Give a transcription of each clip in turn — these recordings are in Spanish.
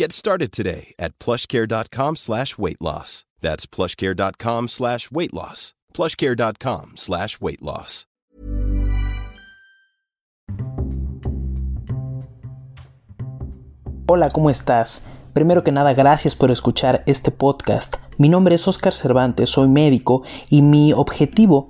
Get started today at plushcare.com slash weight loss. That's plushcare.com slash weight loss. plushcare.com slash weight loss. Hola, ¿cómo estás? Primero que nada, gracias por escuchar este podcast. Mi nombre es Oscar Cervantes, soy médico y mi objetivo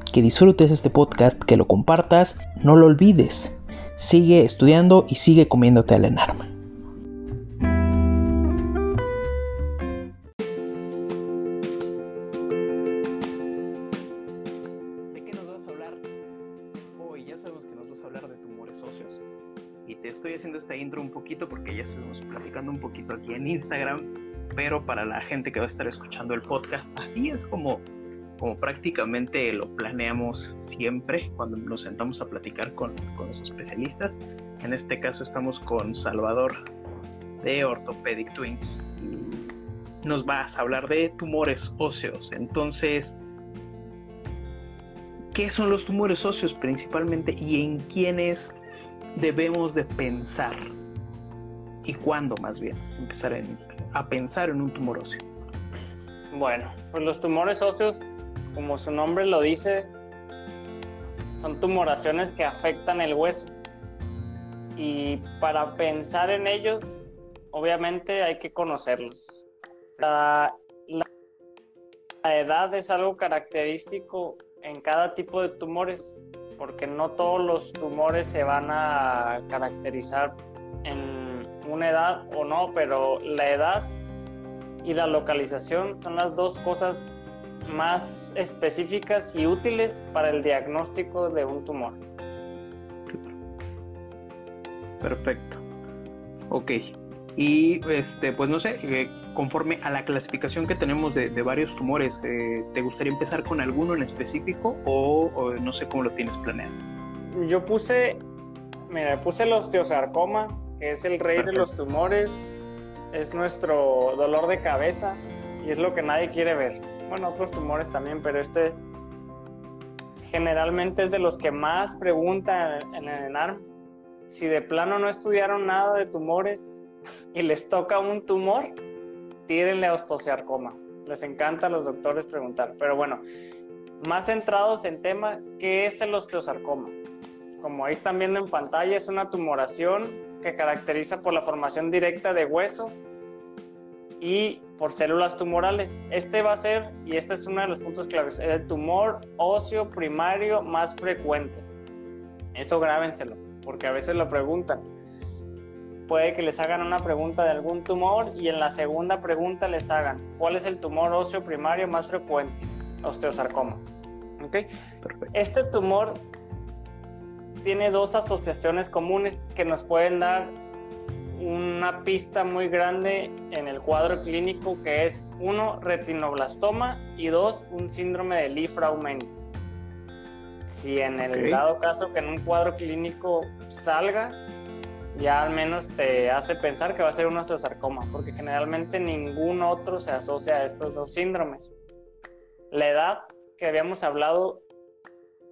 que disfrutes este podcast, que lo compartas, no lo olvides. Sigue estudiando y sigue comiéndote al enarma. ¿De qué nos vas a hablar hoy? Ya sabemos que nos vas a hablar de tumores óseos. Y te estoy haciendo esta intro un poquito porque ya estuvimos platicando un poquito aquí en Instagram. Pero para la gente que va a estar escuchando el podcast, así es como como prácticamente lo planeamos siempre cuando nos sentamos a platicar con, con los especialistas. En este caso estamos con Salvador de Orthopedic Twins nos vas a hablar de tumores óseos. Entonces, ¿qué son los tumores óseos principalmente y en quiénes debemos de pensar? ¿Y cuándo más bien empezar a pensar en un tumor óseo? Bueno, pues los tumores óseos como su nombre lo dice, son tumoraciones que afectan el hueso. Y para pensar en ellos, obviamente hay que conocerlos. La, edad es algo característico en cada tipo de tumores, porque no todos los tumores se van a caracterizar en una edad o no, pero la edad y la localización son las dos cosas más específicas y útiles para el diagnóstico de un tumor. Perfecto. Ok. Y este, pues no sé, eh, conforme a la clasificación que tenemos de, varios tumores, eh, ¿te gustaría empezar con alguno en específico o, no sé cómo lo tienes planeado? Yo puse, mira, puse el osteosarcoma, que es el rey de los tumores, es nuestro dolor de cabeza y es lo que nadie quiere ver bueno, otros tumores también, pero este generalmente es de los que más preguntan en el ENARM. Si de plano no estudiaron nada de tumores y les toca un tumor, tírenle a osteosarcoma. Les encanta a los doctores preguntar. Pero bueno, más centrados en tema, ¿qué es el osteosarcoma? Como ahí están viendo en pantalla, es una tumoración que caracteriza por la formación directa de hueso y por células tumorales. Este va a ser, y este es uno de los puntos claves, el tumor óseo primario más frecuente. Eso grábenselo, porque a veces lo preguntan. Puede que les hagan una pregunta de algún tumor y en la segunda pregunta les hagan, ¿cuál es el tumor óseo primario más frecuente? Osteosarcoma. ¿Okay? Este tumor tiene dos asociaciones comunes que nos pueden dar una pista muy grande en el cuadro clínico que es uno retinoblastoma y dos un síndrome de Lee-Fraumeni. Si en el dado caso que en un cuadro clínico salga, ya al menos te hace pensar que va a ser un osteosarcoma, porque generalmente ningún otro se asocia a estos dos síndromes. La edad que habíamos hablado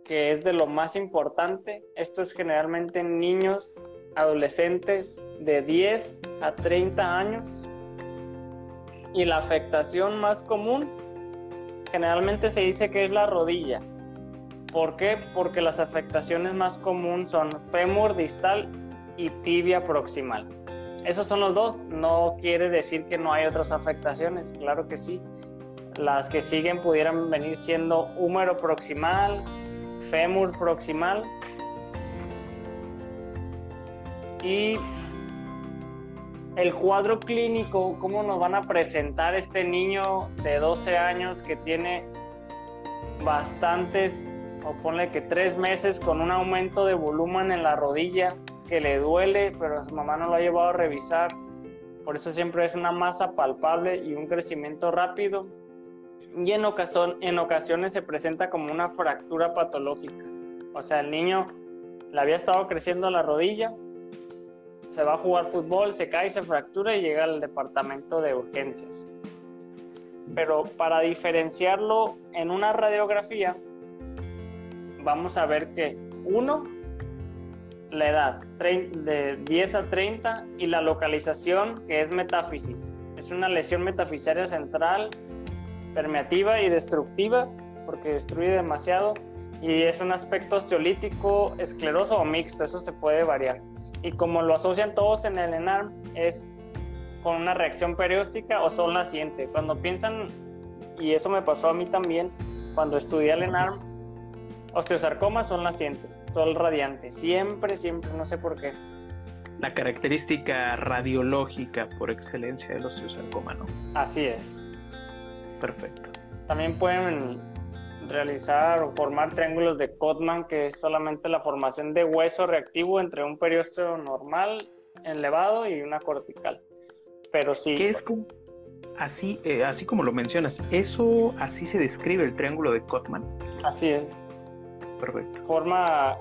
que es de lo más importante, esto es generalmente en niños adolescentes de 10 a 30 años. Y la afectación más común generalmente se dice que es la rodilla. ¿Por qué? Porque las afectaciones más comunes son fémur distal y tibia proximal. Esos son los dos. No quiere decir que no hay otras afectaciones, claro que sí. Las que siguen pudieran venir siendo húmero proximal, fémur proximal y el cuadro clínico, cómo nos van a presentar este niño de 12 años que tiene bastantes, o ponle que tres meses con un aumento de volumen en la rodilla que le duele, pero su mamá no lo ha llevado a revisar. Por eso siempre es una masa palpable y un crecimiento rápido. Y en, en ocasiones se presenta como una fractura patológica. O sea, el niño le había estado creciendo la rodilla, se va a jugar fútbol, se cae, se fractura y llega al departamento de urgencias. Pero para diferenciarlo en una radiografía, vamos a ver que uno, la edad de 10 a 30 y la localización que es metáfisis. Es una lesión metafisaria central, permeativa y destructiva porque destruye demasiado y es un aspecto osteolítico, escleroso o mixto, eso se puede variar y como lo asocian todos en el ENARM es con una reacción perióstica o sol naciente. Cuando piensan, y eso me pasó a mí también, cuando estudié el ENARM, osteosarcoma sol naciente, sol radiante, siempre, siempre, no sé por qué. La característica radiológica por excelencia del osteosarcoma, ¿no? Así es. Perfecto. También pueden realizar o formar triángulos de Cotman, que es solamente la formación de hueso reactivo entre un periósteo normal, elevado y una cortical. Pero sí. ¿Qué es como, así, eh, así como lo mencionas, eso así se describe el triángulo de Cotman? Así es. Perfecto. Forma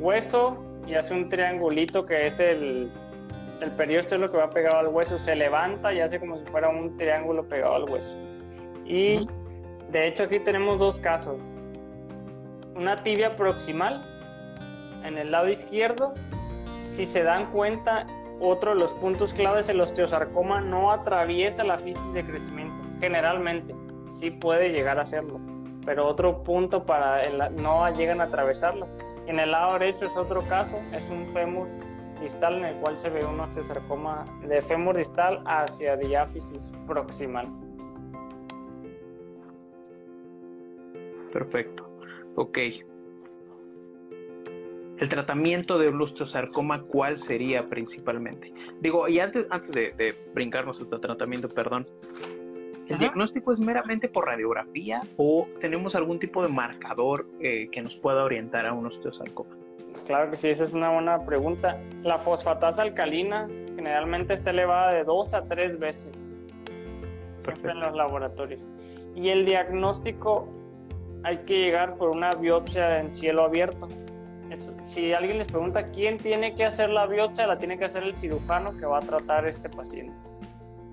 hueso y hace un triangulito que es el, el periósteo lo que va pegado al hueso, se levanta y hace como si fuera un triángulo pegado al hueso. Y de hecho, aquí tenemos dos casos. Una tibia proximal en el lado izquierdo. Si se dan cuenta, otro de los puntos claves del osteosarcoma no atraviesa la fisis de crecimiento. Generalmente, sí puede llegar a hacerlo, pero otro punto para el, no llegan a atravesarlo. En el lado derecho es otro caso, es un fémur distal en el cual se ve un osteosarcoma de fémur distal hacia diáfisis proximal. Perfecto. Ok. El tratamiento de osteosarcoma, ¿cuál sería principalmente? Digo, y antes, antes de, brincarnos este tratamiento, perdón, ¿el diagnóstico es meramente por radiografía o tenemos algún tipo de marcador eh, que nos pueda orientar a un osteosarcoma? Claro que sí, esa es una buena pregunta. La fosfatasa alcalina generalmente está elevada de dos a tres veces, siempre en los laboratorios. Y el diagnóstico hay que llegar por una biopsia en cielo abierto. si alguien les pregunta quién tiene que hacer la biopsia, la tiene que hacer el cirujano que va a tratar a este paciente.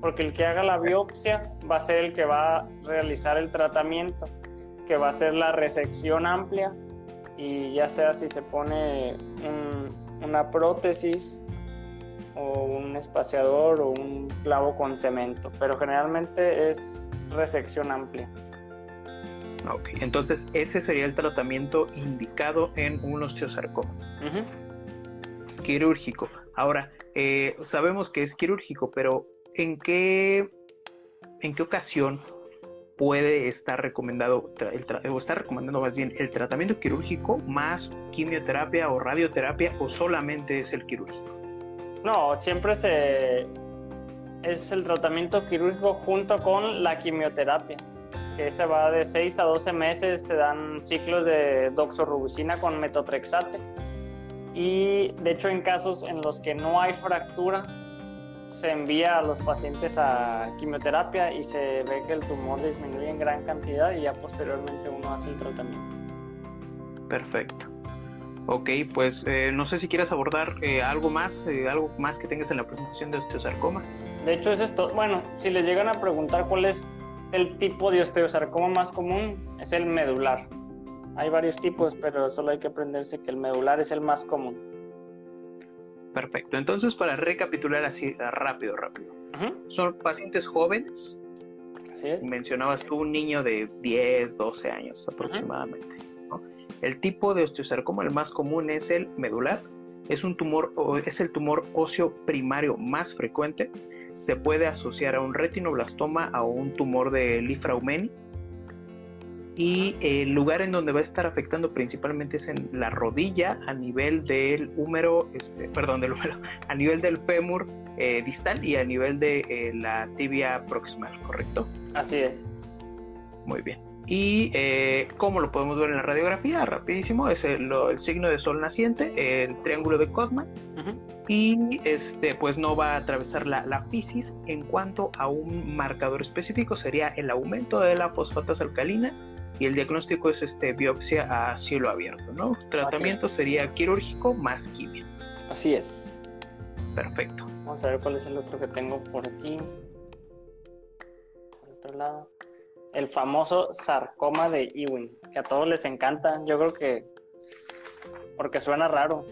Porque el que haga la biopsia va a ser el que va a realizar el tratamiento, que va a ser la resección amplia y ya sea si se pone una prótesis o un espaciador o un clavo con cemento, pero generalmente es resección amplia. Ok, entonces ese sería el tratamiento indicado en un osteosarcoma. Quirúrgico. Ahora, eh, sabemos que es quirúrgico, pero ¿en qué, en qué ocasión puede estar recomendado, o está recomendando más bien el tratamiento quirúrgico más quimioterapia o radioterapia o solamente es el quirúrgico? No, siempre se es el tratamiento quirúrgico junto con la quimioterapia, que se va de 6 a 12 meses, se dan ciclos de doxorubicina con metotrexate. Y de hecho en casos en los que no hay fractura, se envía a los pacientes a quimioterapia y se ve que el tumor disminuye en gran cantidad y ya posteriormente uno hace el tratamiento. Perfecto. Ok, pues eh, no sé si quieres abordar eh, algo más, eh, algo más que tengas en la presentación de osteosarcoma. De hecho es esto, bueno, si les llegan a preguntar cuál es el tipo de osteosarcoma más común, es el medular. Hay varios tipos, pero solo hay que aprenderse que el medular es el más común. Perfecto, entonces para recapitular así rápido, rápido. Son pacientes jóvenes. Mencionabas tú un niño de 10, 12 años aproximadamente. El tipo de osteosarcoma el más común es el medular. Es un tumor es el tumor óseo primario más frecuente. Se puede asociar a un retinoblastoma o un tumor de Lifraumeni. Y el lugar en donde va a estar afectando principalmente es en la rodilla, a nivel del húmero, este, perdón, del húmero, a nivel del fémur eh, distal y a nivel de eh, la tibia proximal, ¿correcto? Así es. Muy bien. Y eh, como lo podemos ver en la radiografía, rapidísimo, es el, signo de sol naciente, el triángulo de Cosman, y este, pues no va a atravesar la, la fisis. En cuanto a un marcador específico, sería el aumento de la fosfatasa alcalina y el diagnóstico es este, biopsia a cielo abierto, ¿no? Tratamiento sería quirúrgico más quimio. Así es. Perfecto. Vamos a ver cuál es el otro que tengo por aquí. Por otro lado el famoso sarcoma de Ewing, que a todos les encanta. Yo creo que porque suena raro.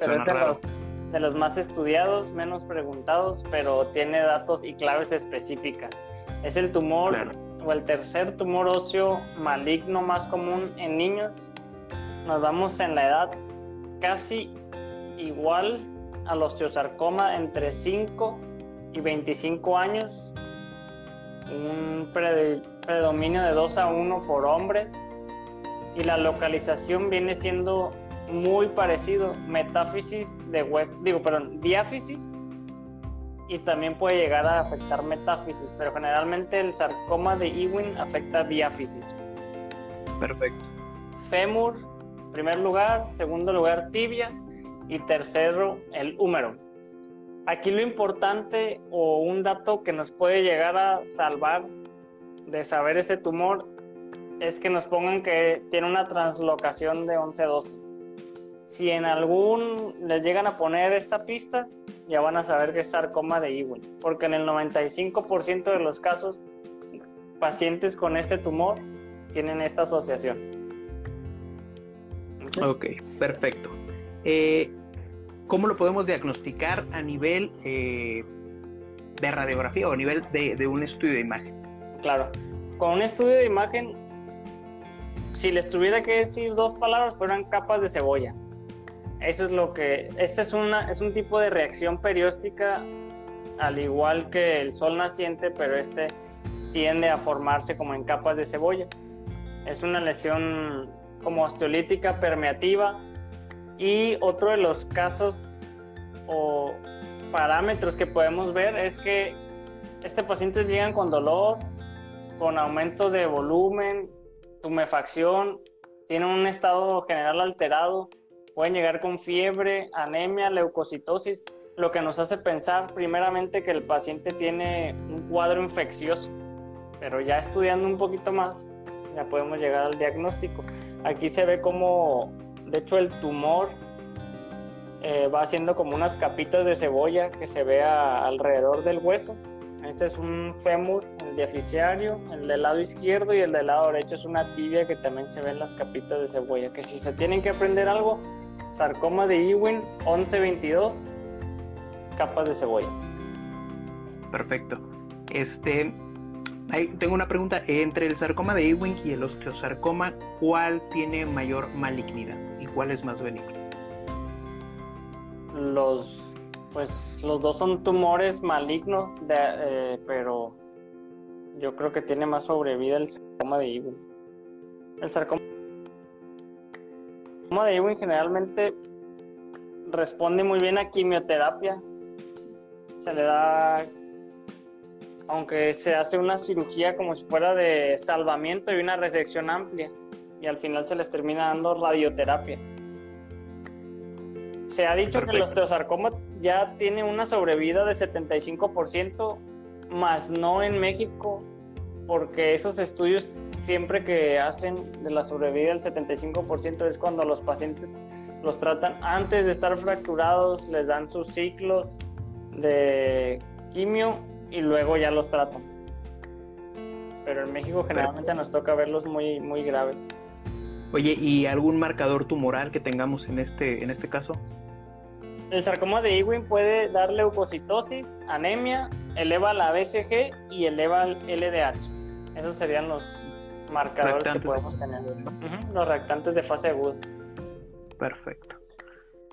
Pero es de los, de los más estudiados, menos preguntados, pero tiene datos y claves específicas. Es el tumor o el tercer tumor óseo maligno más común en niños. Nos vamos en la edad casi igual al osteosarcoma entre 5 y 25 años un predominio de 2 a 1 por hombres y la localización viene siendo muy parecido, metáfisis de hueso, digo, perdón, diáfisis y también puede llegar a afectar metáfisis, pero generalmente el sarcoma de Ewing afecta diáfisis. Perfecto. Fémur, primer lugar, segundo lugar tibia y tercero el húmero. Aquí lo importante o un dato que nos puede llegar a salvar de saber este tumor es que nos pongan que tiene una translocación de 11-12. Si en algún les llegan a poner esta pista, ya van a saber que es sarcoma de Ewing, porque en el 95% de los casos, pacientes con este tumor tienen esta asociación. Ok, perfecto. Eh, ¿Cómo lo podemos diagnosticar a nivel eh, de radiografía o a nivel de, un estudio de imagen? Claro, con un estudio de imagen, si les tuviera que decir dos palabras, fueran capas de cebolla. Eso es lo que. Este es, una, es un tipo de reacción perióstica, al igual que el sol naciente, pero este tiende a formarse como en capas de cebolla. Es una lesión como osteolítica permeativa y otro de los casos o parámetros que podemos ver es que este paciente llegan con dolor, con aumento de volumen, tumefacción, tienen un estado general alterado, pueden llegar con fiebre, anemia, leucocitosis, lo que nos hace pensar primeramente que el paciente tiene un cuadro infeccioso, pero ya estudiando un poquito más ya podemos llegar al diagnóstico. Aquí se ve como de hecho, el tumor eh, va haciendo como unas capitas de cebolla que se ve alrededor del hueso. Este es un fémur, el diaficiario, el del lado izquierdo y el del lado derecho es una tibia que también se ven las capitas de cebolla. Que si se tienen que aprender algo, sarcoma de Ewing 1122 capas de cebolla. Perfecto. Este, tengo una pregunta. Entre el sarcoma de Ewing y el osteosarcoma, ¿cuál tiene mayor malignidad cuál es más benigno? Los, pues, los dos son tumores malignos, eh, pero yo creo que tiene más sobrevida el sarcoma de Ewing. El sarcoma de Ewing generalmente responde muy bien a quimioterapia. Se le da aunque se hace una cirugía como si fuera de salvamiento y una resección amplia, y al final se les termina dando radioterapia. Se ha dicho que el osteosarcoma ya tiene una sobrevida de 75%, más no en México, porque esos estudios siempre que hacen de la sobrevida del 75% es cuando los pacientes los tratan antes de estar fracturados, les dan sus ciclos de quimio y luego ya los tratan. Pero en México generalmente nos toca verlos muy, muy graves. Oye, ¿y algún marcador tumoral que tengamos en este, en este caso? El sarcoma de Ewing puede dar leucocitosis, anemia, eleva la BCG y eleva el LDH. Esos serían los marcadores que podemos tener. los reactantes de fase aguda. Perfecto.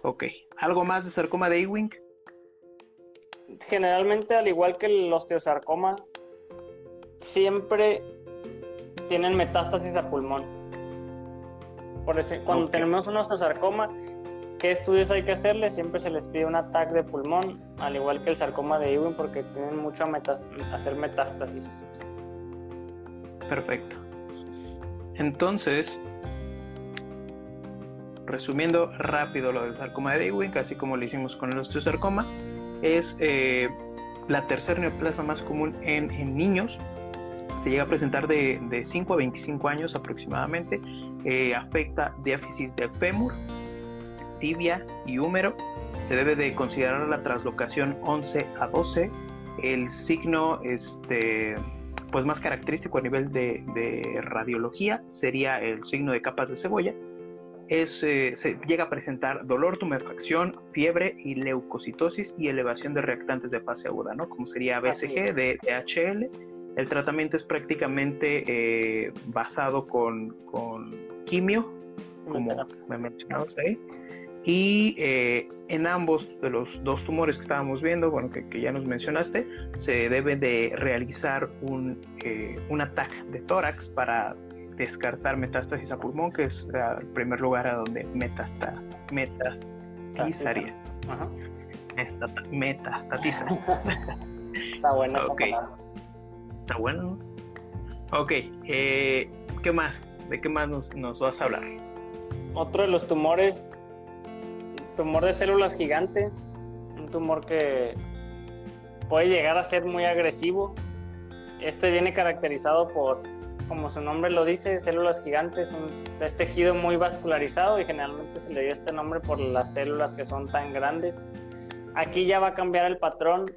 Ok. ¿Algo más de sarcoma de Ewing? generalmente, al igual que el osteosarcoma, siempre tienen metástasis a pulmón. Por cuando tenemos un osteosarcoma, ¿qué estudios hay que hacerle? Siempre se les pide un ataque de pulmón, al igual que el sarcoma de Ewing, porque tienen mucho a hacer metástasis. Perfecto. Entonces, resumiendo rápido lo del sarcoma de Ewing, así como lo hicimos con el osteosarcoma, es eh, la tercera neoplasia más común en, niños. Se llega a presentar de, 5 a 25 años aproximadamente. Eh, afecta diáfisis del fémur, tibia y húmero. Se debe de considerar la traslocación 11 a 12. El signo este, pues más característico a nivel de, de radiología sería el signo de capas de cebolla eh, se llega a presentar dolor, tumefacción, fiebre y leucocitosis y elevación de reactantes de fase aguda, ¿no? Como sería BCG, de DHL. El tratamiento es prácticamente eh, basado con, quimio, como me mencionabas ahí. Y eh, en ambos de los dos tumores que estábamos viendo, bueno, que, ya nos mencionaste, se debe de realizar un, un ataque de tórax para descartar metástasis a pulmón, que es el primer lugar a donde metastas, metastazaría. Metastatiza. Está bueno. ok. Está bueno. Ok. Eh, ¿Qué más? ¿De qué más nos, nos vas a hablar? Otro de los tumores, tumor de células gigante, un tumor que puede llegar a ser muy agresivo. Este viene caracterizado por como su nombre lo dice, células gigantes, es tejido muy vascularizado y generalmente se le dio este nombre por las células que son tan grandes. Aquí ya va a cambiar el patrón,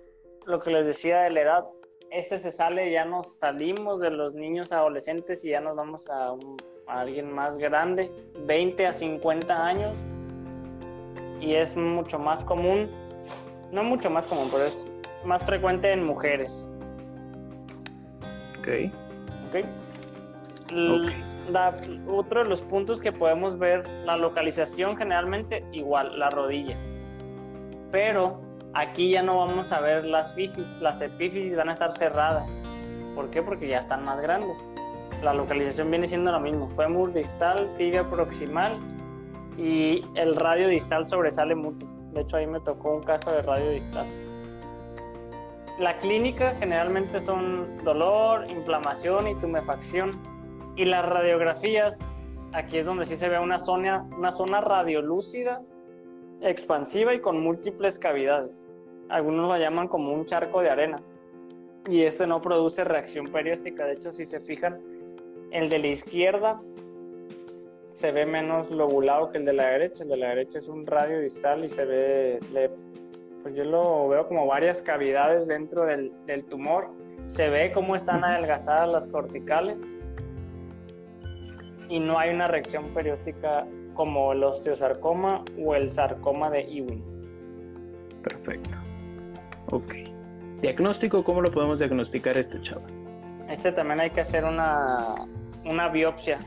lo que les decía de la edad, este se sale, ya nos salimos de los niños adolescentes y ya nos vamos a, a alguien más grande, 20 a 50 años, y es mucho más común, no mucho más común, pero es más frecuente en mujeres. Ok. Ok otro de los puntos que podemos ver, la localización generalmente igual, la rodilla. Pero aquí ya no vamos a ver las fisis, las epífisis van a estar cerradas. ¿Por qué? Porque ya están más grandes. La localización viene siendo lo mismo, fémur distal, tibia proximal y el radio distal sobresale mucho. De hecho ahí me tocó un caso de radio distal. La clínica generalmente son dolor, inflamación y tumefacción y las radiografías, aquí es donde sí se ve una zona, una zona radiolúcida, expansiva y con múltiples cavidades. Algunos lo llaman como un charco de arena. Y este no produce reacción perióstica. De hecho, si se fijan, el de la izquierda se ve menos lobulado que el de la derecha. El de la derecha es un radio distal y se ve, pues yo lo veo como varias cavidades dentro del, del tumor. Se ve cómo están adelgazadas las corticales y no hay una reacción perióstica como el osteosarcoma o el sarcoma de Ewing. Perfecto. Ok. Diagnóstico, ¿cómo lo podemos diagnosticar este chavo? Este también hay que hacer una, una biopsia.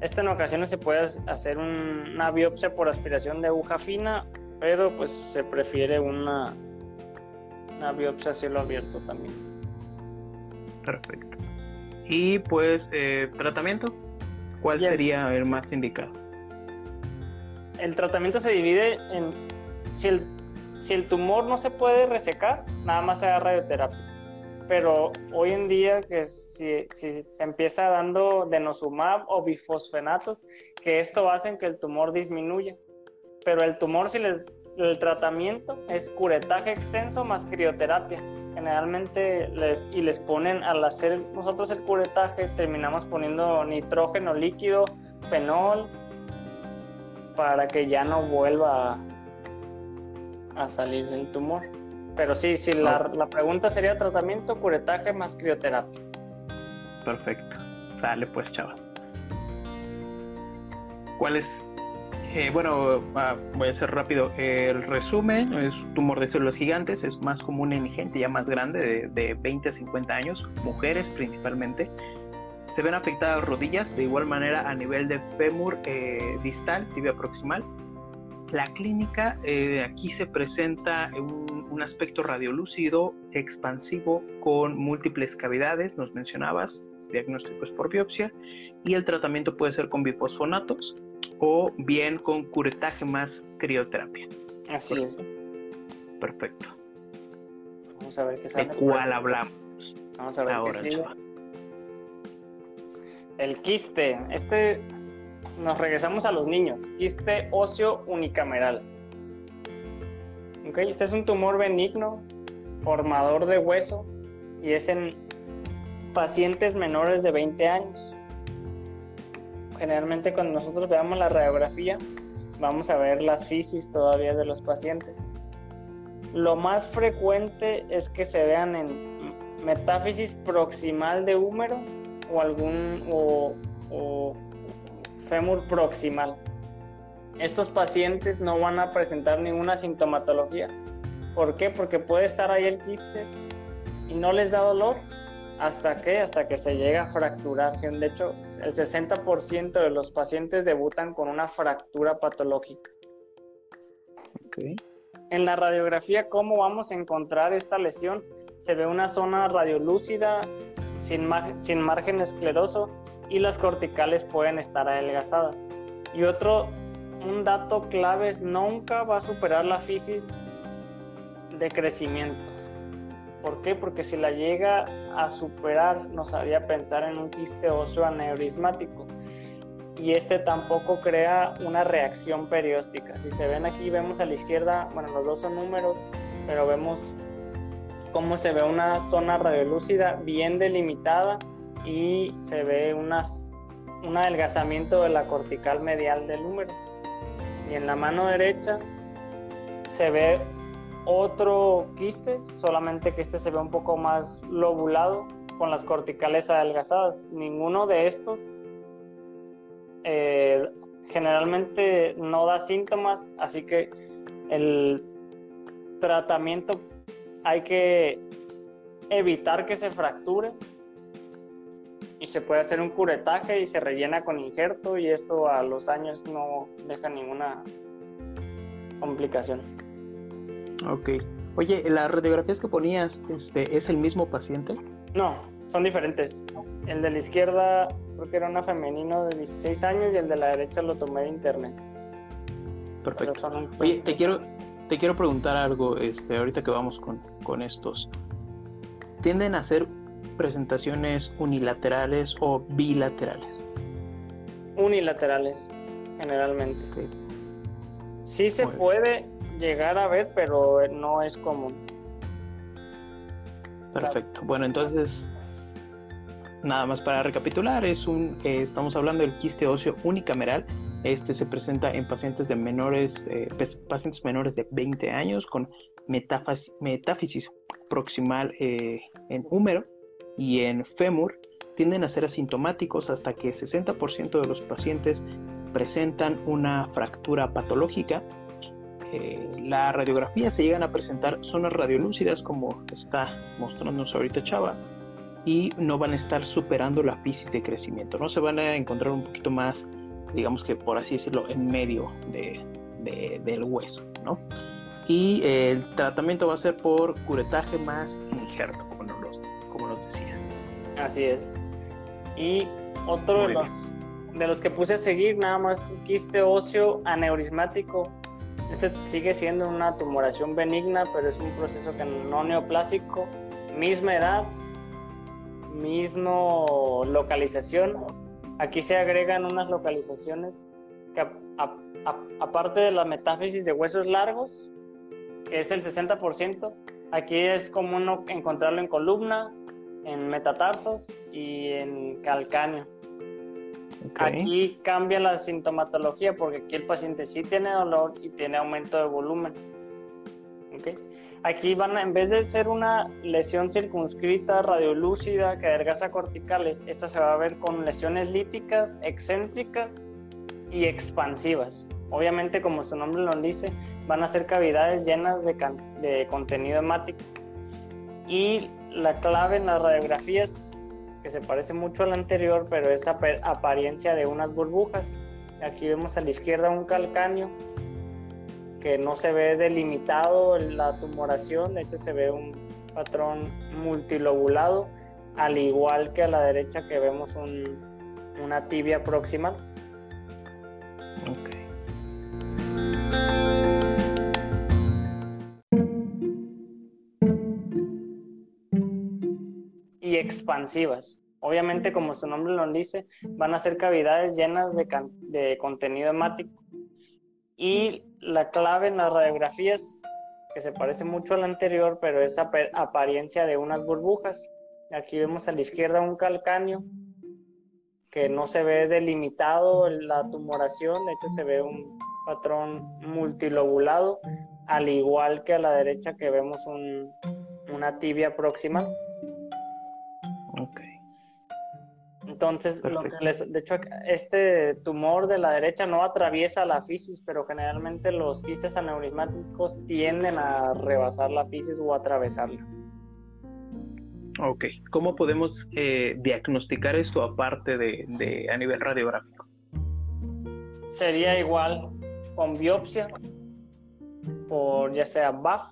Este en ocasiones se puede hacer una biopsia por aspiración de aguja fina, pero pues se prefiere una, una biopsia a cielo abierto también. Perfecto. Y pues, eh, tratamiento, ¿cuál sería el más indicado? El tratamiento se divide en si el, si el tumor no se puede resecar, nada más se da radioterapia. Pero hoy en día que si, si se empieza dando denosumab o bifosfenatos, que esto hace que el tumor disminuya. Pero el tumor, si les, el tratamiento es curetaje extenso más crioterapia. Generalmente les, y les ponen, al hacer nosotros el curetaje, terminamos poniendo nitrógeno líquido, fenol, para que ya no vuelva a, salir del tumor. Pero sí, sí, la, la pregunta sería tratamiento, curetaje más crioterapia. Perfecto. Sale pues, chaval. ¿Cuál es eh, bueno, ah, voy a ser rápido. El resumen es tumor de células gigantes, es más común en gente ya más grande, de, 20 a 50 años, mujeres principalmente. Se ven afectadas rodillas, de igual manera a nivel de fémur eh, distal, tibia proximal. La clínica eh, aquí se presenta un, un aspecto radiolúcido, expansivo, con múltiples cavidades, nos mencionabas, diagnósticos por biopsia, y el tratamiento puede ser con bifosfonatos o bien con curetaje más crioterapia. Así es. Perfecto. Vamos a ver qué sale. ¿De cuál hablamos? Vamos a ver ahora, qué El quiste. Este nos regresamos a los niños. Quiste óseo unicameral. Okay, este es un tumor benigno, formador de hueso, y es en pacientes menores de 20 años generalmente cuando nosotros veamos la radiografía, vamos a ver las fisis todavía de los pacientes. Lo más frecuente es que se vean en metáfisis proximal de húmero o algún o, o fémur proximal. Estos pacientes no van a presentar ninguna sintomatología. ¿Por qué? Porque puede estar ahí el quiste y no les da dolor, ¿Hasta qué? Hasta que se llega a fracturar. De hecho, el 60% de los pacientes debutan con una fractura patológica. Okay. En la radiografía, ¿cómo vamos a encontrar esta lesión? Se ve una zona radiolúcida sin, sin margen escleroso y las corticales pueden estar adelgazadas. Y otro, un dato clave es nunca va a superar la fisis de crecimiento. ¿Por qué? Porque si la llega a superar nos haría pensar en un quiste óseo aneurismático y este tampoco crea una reacción perióstica. Si se ven aquí, vemos a la izquierda, bueno, los dos son números, pero vemos cómo se ve una zona radiolúcida bien delimitada y se ve unas, un adelgazamiento de la cortical medial del número. Y en la mano derecha se ve otro quiste, solamente que este se ve un poco más lobulado con las corticales adelgazadas. Ninguno de estos eh, generalmente no da síntomas, así que el tratamiento hay que evitar que se fracture y se puede hacer un curetaje y se rellena con injerto y esto a los años no deja ninguna complicación. Ok. Oye, ¿las radiografías que ponías este, es el mismo paciente? No, son diferentes. El de la izquierda creo que era una femenino de 16 años y el de la derecha lo tomé de internet. Perfecto. Oye, te quiero, te quiero preguntar algo este, ahorita que vamos con, con estos. ¿Tienden a ser presentaciones unilaterales o bilaterales? Unilaterales, generalmente. Sí se puede llegar a ver, pero no es común. Perfecto. Bueno, entonces, nada más para recapitular, es un, eh, estamos hablando del quiste óseo unicameral. Este se presenta en pacientes de menores, eh, pacientes menores de 20 años con metáfisis, proximal eh, en húmero y en fémur. Tienden a ser asintomáticos hasta que 60% de los pacientes presentan una fractura patológica eh, la radiografía se llegan a presentar zonas radiolúcidas como está mostrándonos ahorita Chava y no van a estar superando la fisis de crecimiento, no se van a encontrar un poquito más, digamos que por así decirlo, en medio del hueso, ¿no? Y el tratamiento va a ser por curetaje más injerto, como nos, como nos decías. Así es. Y otro de los, de los, que puse a seguir, nada más quiste óseo aneurismático. Este sigue siendo una tumoración benigna, pero es un proceso que no neoplásico, misma edad, mismo localización. Aquí se agregan unas localizaciones que aparte de la metáfisis de huesos largos, que es el 60%, aquí es común encontrarlo en columna, en metatarsos y en calcáneo. Aquí cambia la sintomatología porque aquí el paciente sí tiene dolor y tiene aumento de volumen. Aquí van, en vez de ser una lesión circunscrita, radiolúcida, que adelgaza corticales, esta se va a ver con lesiones líticas, excéntricas y expansivas. Obviamente, como su nombre lo dice, van a ser cavidades llenas de, contenido hemático. Y la clave en las radiografías, que se parece mucho a la anterior, pero es apariencia de unas burbujas. Aquí vemos a la izquierda un calcáneo que no se ve delimitado la tumoración, de hecho se ve un patrón multilobulado, al igual que a la derecha que vemos una tibia proximal. Y expansivas. Obviamente, como su nombre lo dice, van a ser cavidades llenas de, de contenido hemático. Y la clave en las radiografías, que se parece mucho a la anterior, pero es apariencia de unas burbujas. Aquí vemos a la izquierda un calcáneo que no se ve delimitado la tumoración, de hecho se ve un patrón multilobulado, al igual que a la derecha que vemos una tibia próxima. Entonces, lo que les, de hecho, este tumor de la derecha no atraviesa la fisis, pero generalmente los quistes aneurismáticos tienden a rebasar la fisis o atravesarla. Ok, ¿cómo podemos eh, diagnosticar esto aparte de, a nivel radiográfico? Sería igual con biopsia, por ya sea BAF,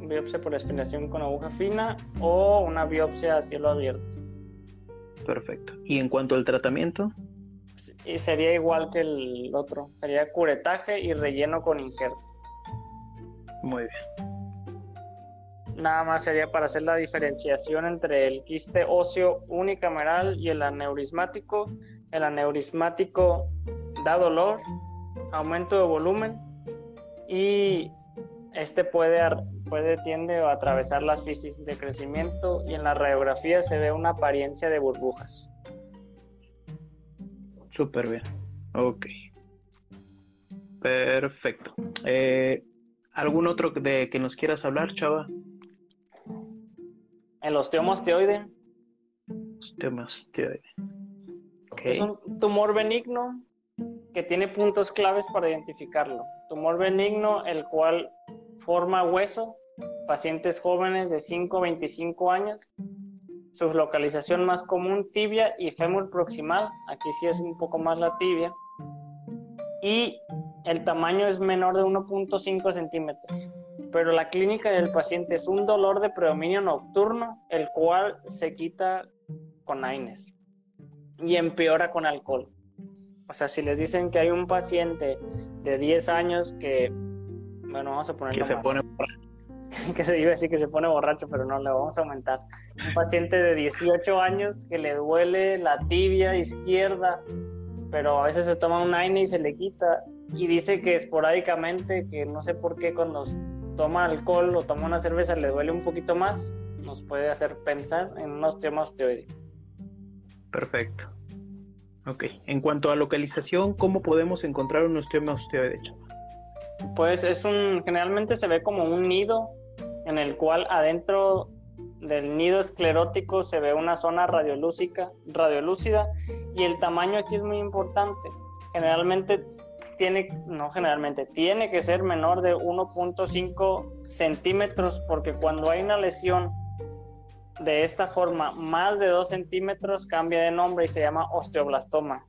biopsia por aspiración con aguja fina o una biopsia a cielo abierto. Perfecto. ¿Y en cuanto al tratamiento? Y sería igual que el otro, sería curetaje y relleno con injerto. Muy bien. Nada más sería para hacer la diferenciación entre el quiste óseo unicameral y el aneurismático. El aneurismático da dolor, aumento de volumen y este puede, puede tiende a atravesar las fisis de crecimiento y en la radiografía se ve una apariencia de burbujas. Súper bien. Ok. Perfecto. Eh, ¿Algún otro de que nos quieras hablar, Chava? el osteomastoide. Osteomastoide. Es un tumor benigno que tiene puntos claves para identificarlo. Tumor benigno, el cual forma hueso, pacientes jóvenes de 5 a 25 años. Su localización más común, tibia y fémur proximal. Aquí sí es un poco más la tibia. Y el tamaño es menor de 1.5 centímetros pero la clínica del paciente es un dolor de predominio nocturno, el cual se quita con AINES y empeora con alcohol. O sea, si les dicen que hay un paciente de 10 años que, bueno, vamos a ponerlo que se pone que se iba a decir que se pone borracho, pero no, le vamos a aumentar. Un paciente de 18 años que le duele la tibia izquierda, pero a veces se toma un AINE y se le quita. Y dice que esporádicamente, que no sé por qué cuando toma alcohol o toma una cerveza le duele un poquito más, nos puede hacer pensar en un osteoma osteoide. Perfecto. Ok. En cuanto a localización, ¿cómo podemos encontrar un osteoma osteoide? Pues es un, generalmente se ve como un nido en el cual adentro del nido esclerótico se ve una zona radiolúcica, radiolúcida y el tamaño aquí es muy importante. Generalmente tiene, no generalmente, tiene que ser menor de 1.5 centímetros porque cuando hay una lesión de esta forma más de 2 centímetros cambia de nombre y se llama osteoblastoma.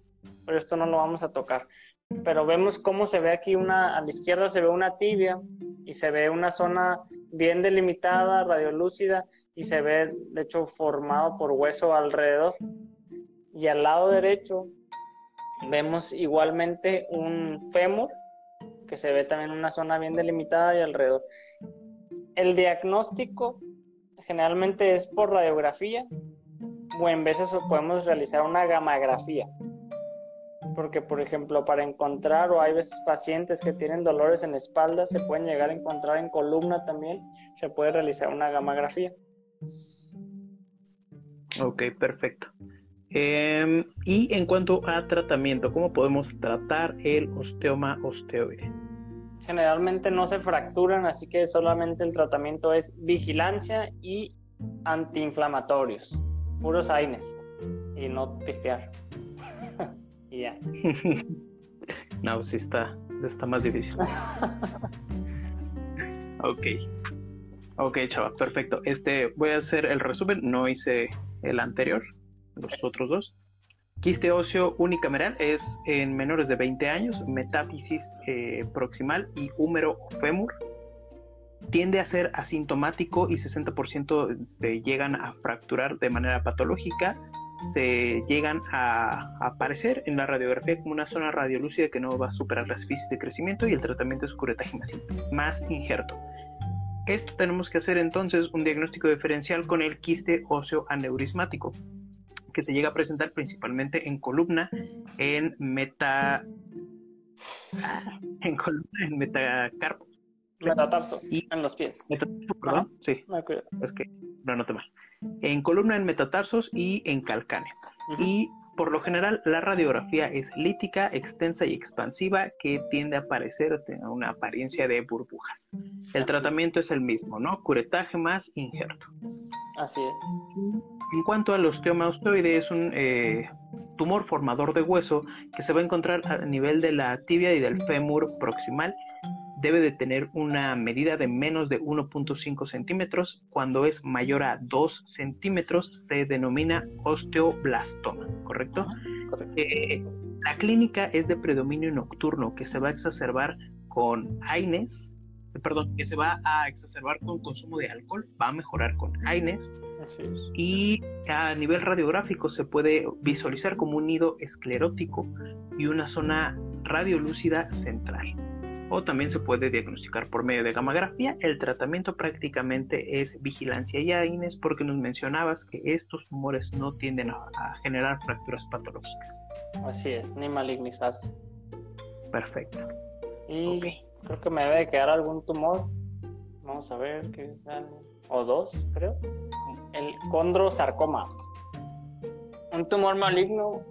Pero esto no lo vamos a tocar. Pero vemos cómo se ve aquí una, a la izquierda se ve una tibia y se ve una zona bien delimitada, radiolúcida y se ve de hecho formado por hueso alrededor. Y al lado derecho vemos igualmente un fémur que se ve también una zona bien delimitada y alrededor. El diagnóstico generalmente es por radiografía o en veces podemos realizar una gamografía. Porque, por ejemplo, para encontrar, o hay veces pacientes que tienen dolores en la espalda, se pueden llegar a encontrar en columna también, se puede realizar una gamografía. Ok, perfecto. Em, y en cuanto a tratamiento, ¿cómo podemos tratar el osteoma osteoide? generalmente no se fracturan, así que solamente el tratamiento es vigilancia y antiinflamatorios, puros AINES y no pistear. Y ya. no, sí está, está más difícil. ok. Ok, chaval, perfecto. Este, voy a hacer el resumen, no hice el anterior, los otros dos. Quiste óseo unicameral es en menores de 20 años, metáfisis eh, proximal y húmero o fémur. Tiende a ser asintomático y 60% se llegan a fracturar de manera patológica. Se llegan a, aparecer en la radiografía como una zona radiolúcida que no va a superar las fisis de crecimiento y el tratamiento es curetaje más, injerto. Esto tenemos que hacer entonces un diagnóstico diferencial con el quiste óseo aneurismático que se llega a presentar principalmente en columna, en meta. en columna, en metacarpo. Metatarso, y, en los pies. Metatarso, perdón, sí. es que no noté mal. En columna, en metatarsos y en calcáneo. Y por lo general, la radiografía es lítica, extensa y expansiva, que tiende a parecer una apariencia de burbujas. El tratamiento es el mismo, ¿no? Curetaje más injerto. Así es. En cuanto al osteoma osteoide, es un eh, tumor formador de hueso que se va a encontrar a nivel de la tibia y del fémur proximal. Debe de tener una medida de menos de 1.5 centímetros. Cuando es mayor a 2 centímetros se denomina osteoblastoma, ¿correcto? Eh, la clínica es de predominio nocturno que se va a exacerbar con AINES, perdón, que se va a exacerbar con consumo de alcohol, va a mejorar con AINES, y a nivel radiográfico se puede visualizar como un nido esclerótico y una zona radiolúcida central. O también se puede diagnosticar por medio de gamografía. El tratamiento prácticamente es vigilancia y AINES porque nos mencionabas que estos tumores no tienden a, generar fracturas patológicas. Así es, ni malignizarse. Perfecto. Y creo que me debe quedar algún tumor. Vamos a ver qué sale. O dos, creo el condrosarcoma. Un tumor maligno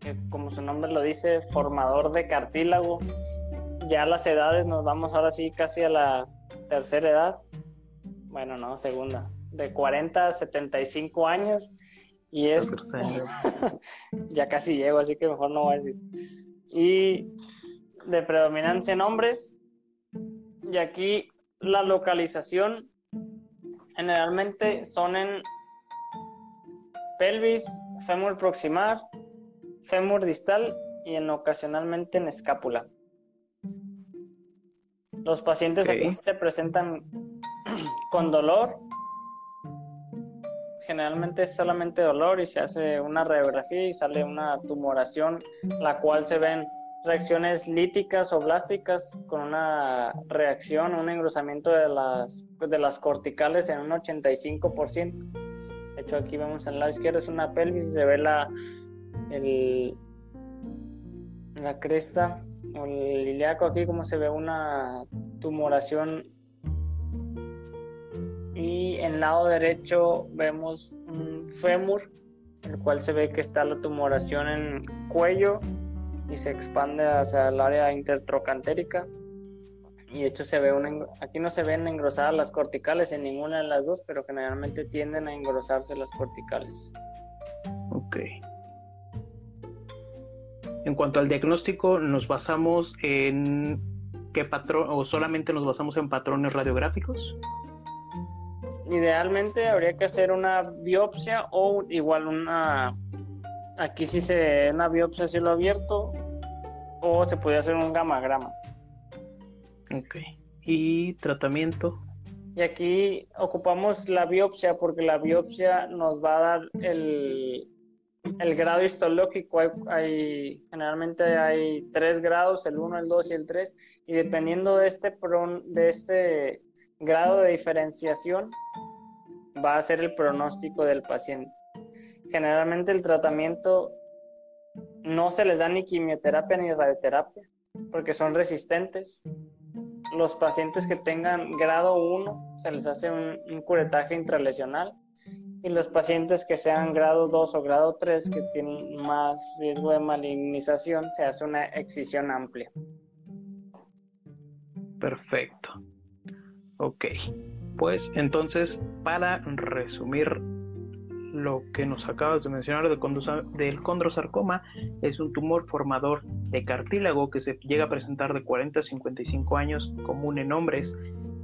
que, como su nombre lo dice, formador de cartílago. Ya las edades nos vamos ahora sí casi a la tercera edad. Bueno, no, segunda. De 40 a 75 años. Y es. ya casi llego, así que mejor no voy a decir. Y de predominancia en hombres. Y aquí la localización generalmente son en pelvis, fémur proximal, fémur distal y en ocasionalmente en escápula. Los pacientes aquí se presentan con dolor. Generalmente es solamente dolor y se hace una radiografía y sale una tumoración, la cual se ven reacciones líticas o blásticas con una reacción, un engrosamiento de las, de las corticales en un 85%. De hecho, aquí vemos en el lado izquierdo es una pelvis, se ve la, el, la cresta o el ilíaco aquí, como se ve una tumoración. Y en el lado derecho vemos un fémur, el cual se ve que está la tumoración en cuello y se expande hacia el área intertrocantérica. Y de hecho se ve un, aquí no se ven engrosadas las corticales en ninguna de las dos, pero generalmente tienden a engrosarse las corticales. Ok. En cuanto al diagnóstico, nos basamos en qué patrón o solamente nos basamos en patrones radiográficos. Idealmente habría que hacer una biopsia o igual una aquí sí se una biopsia a cielo abierto o se puede hacer un gamagrama. Ok. ¿Y tratamiento? Y aquí ocupamos la biopsia porque la biopsia nos va a dar el, el grado histológico. Hay, generalmente hay tres grados, el 1, el 2 y el 3. Y dependiendo de este, de este grado de diferenciación, va a ser el pronóstico del paciente. Generalmente el tratamiento no se les da ni quimioterapia ni radioterapia porque son resistentes los pacientes que tengan grado 1 se les hace un, curetaje intralesional y los pacientes que sean grado 2 o grado 3 que tienen más riesgo de malignización se hace una excisión amplia. Perfecto. Ok. Pues entonces, para resumir lo que nos acabas de mencionar del, condrosarcoma es un tumor formador de cartílago que se llega a presentar de 40 a 55 años, común en hombres.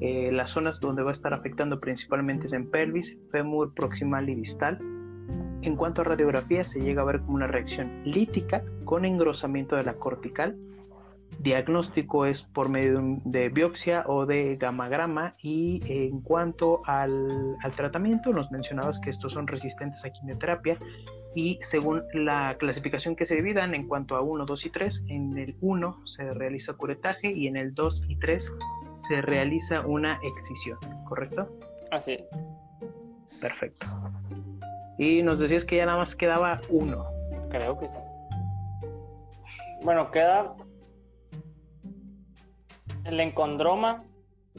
Eh, las zonas donde va a estar afectando principalmente es en pelvis, fémur, proximal y distal. En cuanto a radiografía, se llega a ver como una reacción lítica con engrosamiento de la cortical diagnóstico es por medio de biopsia o de gamagrama y en cuanto al, tratamiento nos mencionabas que estos son resistentes a quimioterapia y según la clasificación que se dividan en cuanto a 1, 2 y 3, en el 1 se realiza curetaje y en el 2 y 3 se realiza una excisión, ¿correcto? Así. Perfecto. Y nos decías que ya nada más quedaba uno. Creo que sí. Bueno, queda el encondroma,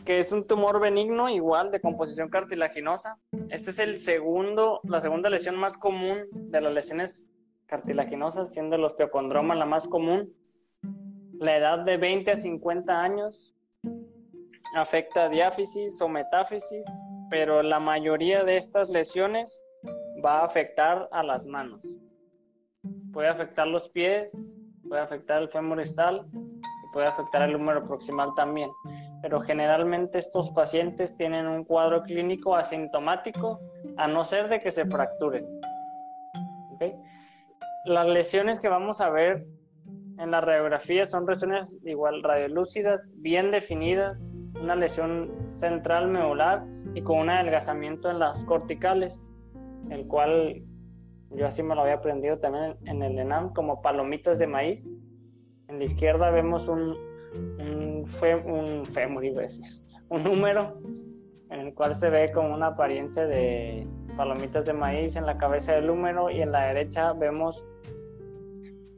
que es un tumor benigno igual de composición cartilaginosa. Este es el segundo, la segunda lesión más común de las lesiones cartilaginosas, siendo el osteocondroma la más común. La edad de 20 a 50 años afecta diáfisis o metáfisis, pero la mayoría de estas lesiones va a afectar a las manos. Puede afectar los pies, puede afectar el fémur distal, puede afectar el número proximal también. Pero generalmente estos pacientes tienen un cuadro clínico asintomático a no ser de que se fracturen. Las lesiones que vamos a ver en la radiografía son lesiones igual radiolúcidas, bien definidas, una lesión central medular y con un adelgazamiento en las corticales, el cual yo así me lo había aprendido también en el ENAM como palomitas de maíz. En la izquierda vemos un, un, un fémur, un número en el cual se ve como una apariencia de palomitas de maíz en la cabeza del número y en la derecha vemos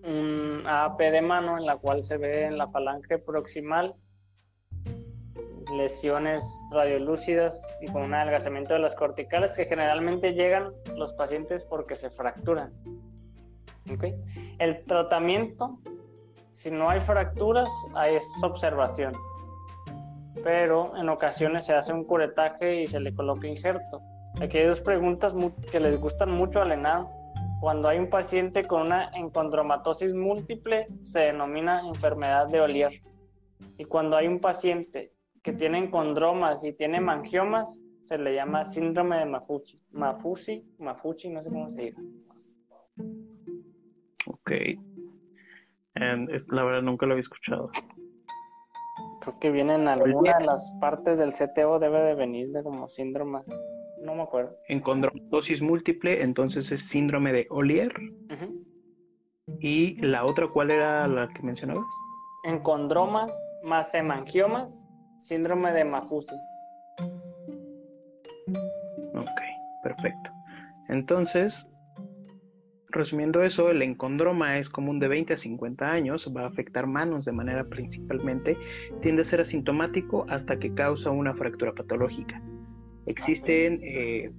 un AP de mano en la cual se ve en la falange proximal lesiones radiolúcidas y con un adelgazamiento de las corticales que generalmente llegan los pacientes porque se fracturan. El tratamiento si no hay fracturas, hay observación. Pero en ocasiones se hace un curetaje y se le coloca injerto. Aquí hay dos preguntas que les gustan mucho al ENAM. Cuando hay un paciente con una encondromatosis múltiple, se denomina enfermedad de Olier. Y cuando hay un paciente que tiene encondromas y tiene mangiomas, se le llama síndrome de Mafuchi. Mafusi, Mafuchi, no sé cómo se diga. Ok la verdad nunca lo había escuchado. Creo que viene en alguna de las partes del CTO, debe de venir de como síndrome. No me acuerdo. En condrodosis múltiple, entonces es síndrome de Olier. ¿Y la otra cuál era la que mencionabas? En condromas más hemangiomas, síndrome de Mafusi. Ok, perfecto. Entonces, Resumiendo eso, el encondroma es común de 20 a 50 años, va a afectar manos de manera principalmente, tiende a ser asintomático hasta que causa una fractura patológica. Existen, eh,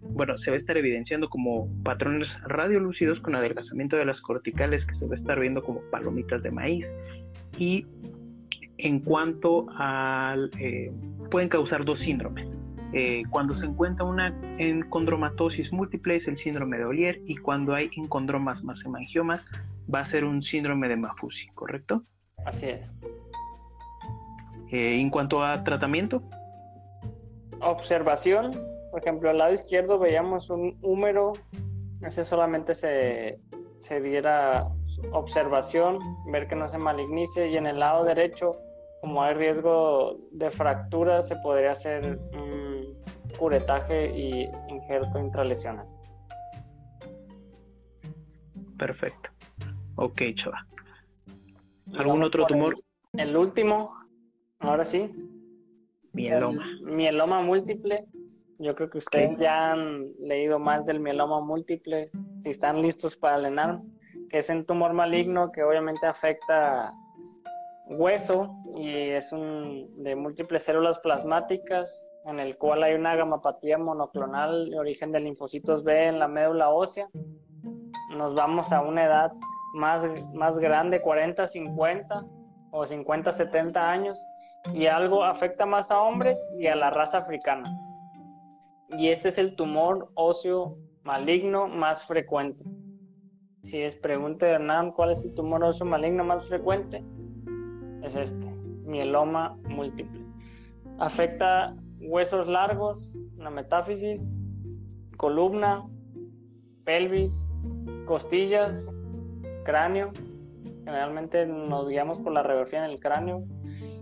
bueno, se va a estar evidenciando como patrones radiolúcidos con adelgazamiento de las corticales que se va a estar viendo como palomitas de maíz. Y en cuanto al, eh, pueden causar dos síndromes. Eh, cuando se encuentra una encondromatosis múltiple es el síndrome de Olier y cuando hay encondromas más hemangiomas va a ser un síndrome de Mafusi, ¿correcto? Así es. Eh, en cuanto a tratamiento. Observación, por ejemplo, al lado izquierdo veíamos un húmero, ese solamente se, se diera observación, ver que no se malignice, y en el lado derecho, como hay riesgo de fractura, se podría hacer un curetaje y injerto intralesional. Perfecto. Ok, chava. ¿Algún otro tumor? El, último, ahora sí. Mieloma. mieloma múltiple. Yo creo que ustedes ya han leído más del mieloma múltiple. Si están listos para el ENARM, que es un tumor maligno que obviamente afecta hueso y es de múltiples células plasmáticas en el cual hay una gamapatía monoclonal de origen de linfocitos B en la médula ósea. Nos vamos a una edad más, más grande, 40, 50 o 50, 70 años, y algo afecta más a hombres y a la raza africana. Y este es el tumor óseo maligno más frecuente. Si es pregunta de Hernán, ¿cuál es el tumor óseo maligno más frecuente? Es este, mieloma múltiple. Afecta huesos largos, la metáfisis, columna, pelvis, costillas, cráneo. Generalmente nos guiamos por la radiografía en el cráneo.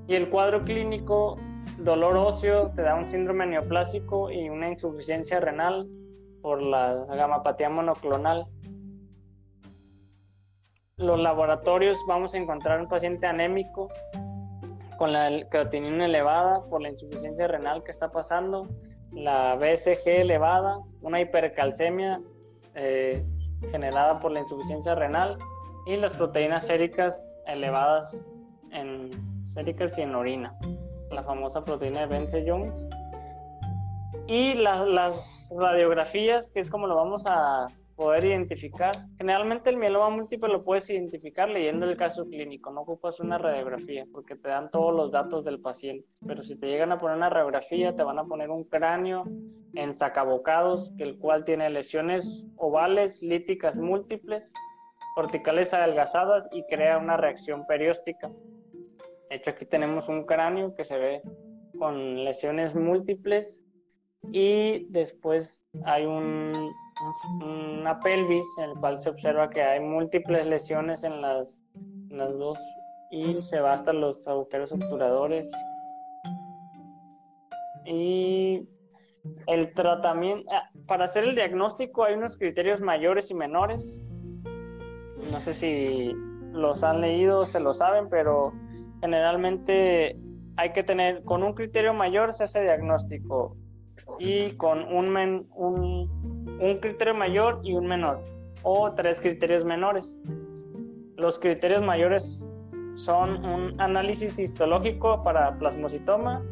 Y el cuadro clínico, dolor óseo, te da un síndrome neoplásico y una insuficiencia renal por la gamapatía monoclonal. Los laboratorios vamos a encontrar un paciente anémico con la creatinina elevada por la insuficiencia renal que está pasando, la BSG elevada, una hipercalcemia eh, generada por la insuficiencia renal y las proteínas séricas elevadas en séricas y en orina, la famosa proteína de Vence-Jones. Y las radiografías, que es como lo vamos a poder identificar. Generalmente el mieloma múltiple lo puedes identificar leyendo el caso clínico, no ocupas una radiografía porque te dan todos los datos del paciente. Pero si te llegan a poner una radiografía, te van a poner un cráneo en sacabocados, el cual tiene lesiones ovales, líticas múltiples, corticales adelgazadas y crea una reacción perióstica. De hecho, aquí tenemos un cráneo que se ve con lesiones múltiples y después hay un, una pelvis en el cual se observa que hay múltiples lesiones en las, las dos y se va los agujeros obturadores. Y el tratamiento, ah, para hacer el diagnóstico hay unos criterios mayores y menores no sé si los han leído, se lo saben, pero generalmente hay que tener, con un criterio mayor se hace diagnóstico y con un, un, un criterio mayor y un menor, o tres criterios menores. Los criterios mayores son un análisis histológico para plasmocitoma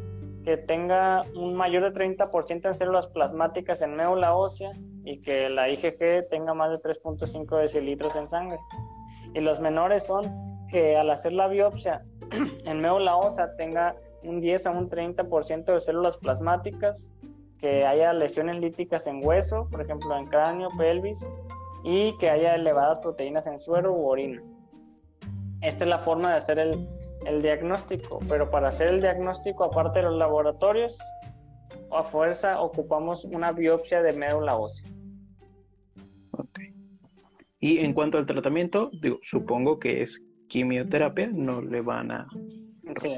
que tenga un mayor de 30% en células plasmáticas en médula ósea y que la IgG tenga más de 3.5 decilitros en sangre. Y los menores son que al hacer la biopsia en médula ósea tenga un 10 a un 30% de células plasmáticas, que haya lesiones líticas en hueso, por ejemplo en cráneo, pelvis, y que haya elevadas proteínas en suero u orina. Esta es la forma de hacer el, el diagnóstico, pero para hacer el diagnóstico, aparte de los laboratorios, a fuerza ocupamos una biopsia de médula ósea. Y en cuanto al tratamiento, digo, supongo que es quimioterapia, no le van a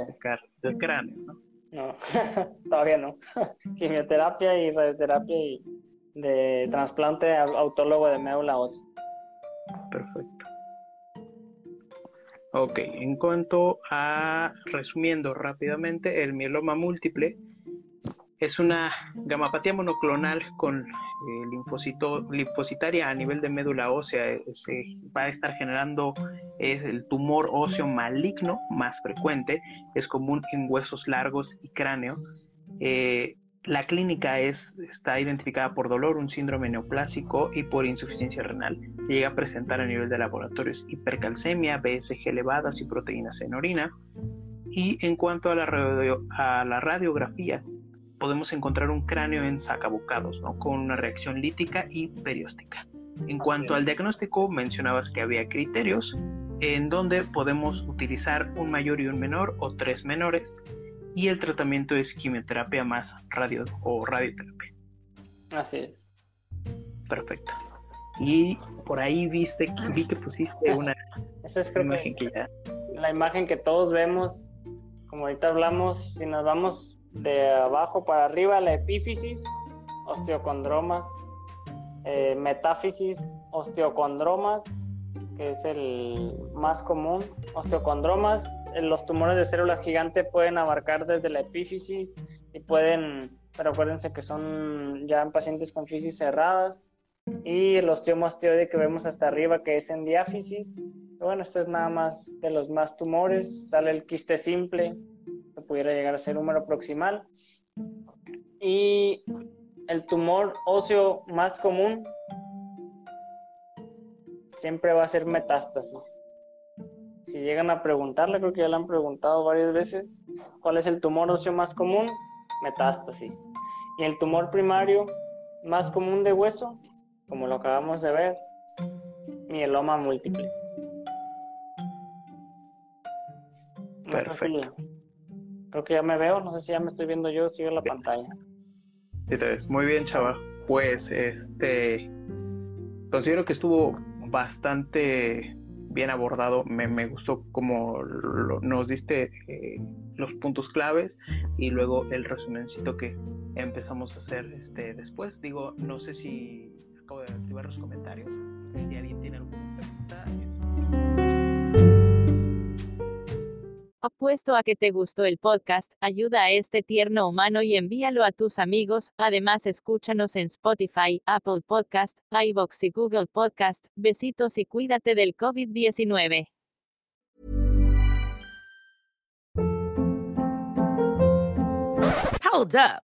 sacar del cráneo, ¿no? No, todavía no. Quimioterapia y radioterapia y de trasplante autólogo de médula ósea. Perfecto. Ok, en cuanto a, resumiendo rápidamente, el mieloma múltiple es una gamapatía monoclonal con eh, linfocito, linfocitaria a nivel de médula ósea. Eh, se va a estar generando el tumor óseo maligno más frecuente. Es común en huesos largos y cráneo. Eh, la clínica es, está identificada por dolor, un síndrome neoplásico y por insuficiencia renal. Se llega a presentar a nivel de laboratorios hipercalcemia, BSG elevadas y proteínas en orina. Y en cuanto a la radiografía, podemos encontrar un cráneo en sacabocados, ¿no? con una reacción lítica y perióstica. En cuanto al diagnóstico, mencionabas que había criterios en donde podemos utilizar un mayor y un menor o tres menores y el tratamiento es quimioterapia más radio o radioterapia. Así es. Perfecto. Y por ahí viste, vi que pusiste una es creo imagen que que ya la imagen que todos vemos, como ahorita hablamos, si nos vamos de abajo para arriba, la epífisis, osteocondromas, eh, metáfisis, osteocondromas, que es el más común, osteocondromas, eh, los tumores de célula gigante pueden abarcar desde la epífisis y pueden, pero acuérdense que son ya en pacientes con fisis cerradas, y el osteomastoide que vemos hasta arriba, que es en diáfisis. Bueno, esto es nada más de los más tumores. Sale el quiste simple, pudiera llegar a ser número proximal. Y el tumor óseo más común siempre va a ser metástasis. Si llegan a preguntarle, creo que ya le han preguntado varias veces, ¿cuál es el tumor óseo más común? Metástasis. Y el tumor primario más común de hueso, como lo acabamos de ver, mieloma múltiple. No sé si, creo que ya me veo, no sé si ya me estoy viendo yo, sigo la pantalla. Sí, te ves. Muy bien, chava. Pues este considero que estuvo bastante bien abordado. Me, me gustó como lo- nos diste eh, los puntos claves y luego el resumencito que empezamos a hacer este después. Digo, no sé si acabo de activar los comentarios. Si Apuesto a que te gustó el podcast, ayuda a este tierno humano y envíalo a tus amigos. Además, escúchanos en Spotify, Apple Podcast, iVoox y Google Podcast. Besitos y cuídate del COVID-19. Hold up.